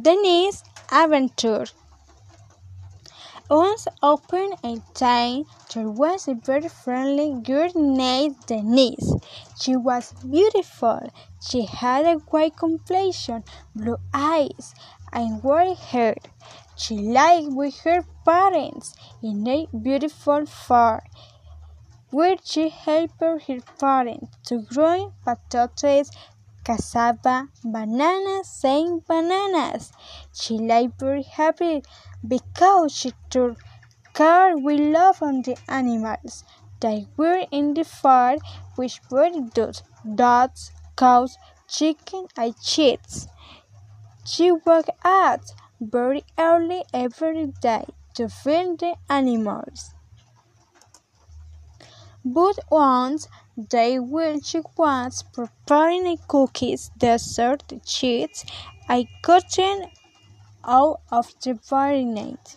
Denise Adventure. Once upon a time, there was a very friendly girl named Denise. She was beautiful. She had a white complexion, blue eyes, and white hair. She lived with her parents in a beautiful farm where she helped her parents to grow potatoes, cassava, bananas, and bananas. She lived very happy because she took care with love on the animals that were in the farm, which were dogs, dogs, cows, chicken, and chickens. She woke out very early every day to feed the animals. But once day while she was preparing cookies, dessert, cheese, I gotten out of the baronet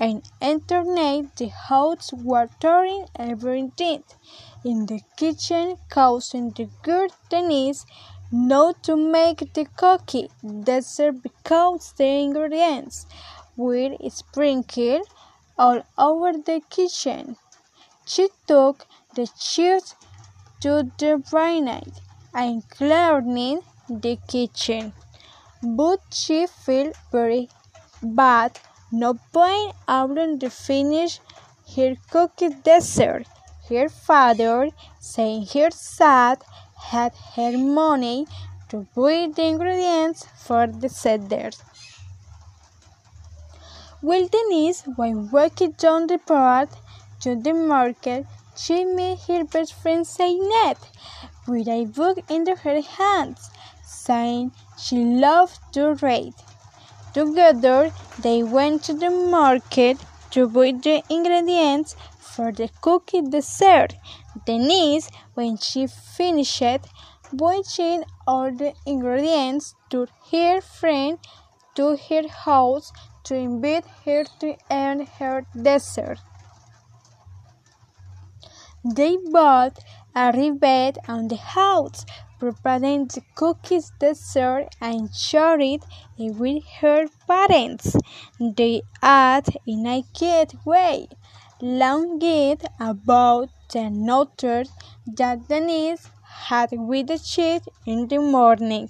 and entered the house watering everything. In the kitchen, causing the girl Denise not to make the cookie. Dessert because the ingredients. Were sprinkled all over the kitchen. She took the cheese to the baronet and cleaning the kitchen but she felt very bad not being able to finish her cookie dessert. Her father, saying her sad, had her money to buy the ingredients for the dessert. While Denise was walking down the path to the market, she met her best friend Zainab with a book in her hands, saying she loved to read. Together, they went to the market to buy the ingredients for the cookie dessert. Denise, when she finished buying all the ingredients, took her friend to her house to invite her to eat her dessert. They both arrived at the house, prepared the cookies dessert, and shared it with her parents. They ate in a quiet way, longing about the notes that Denise had with the cheese in the morning.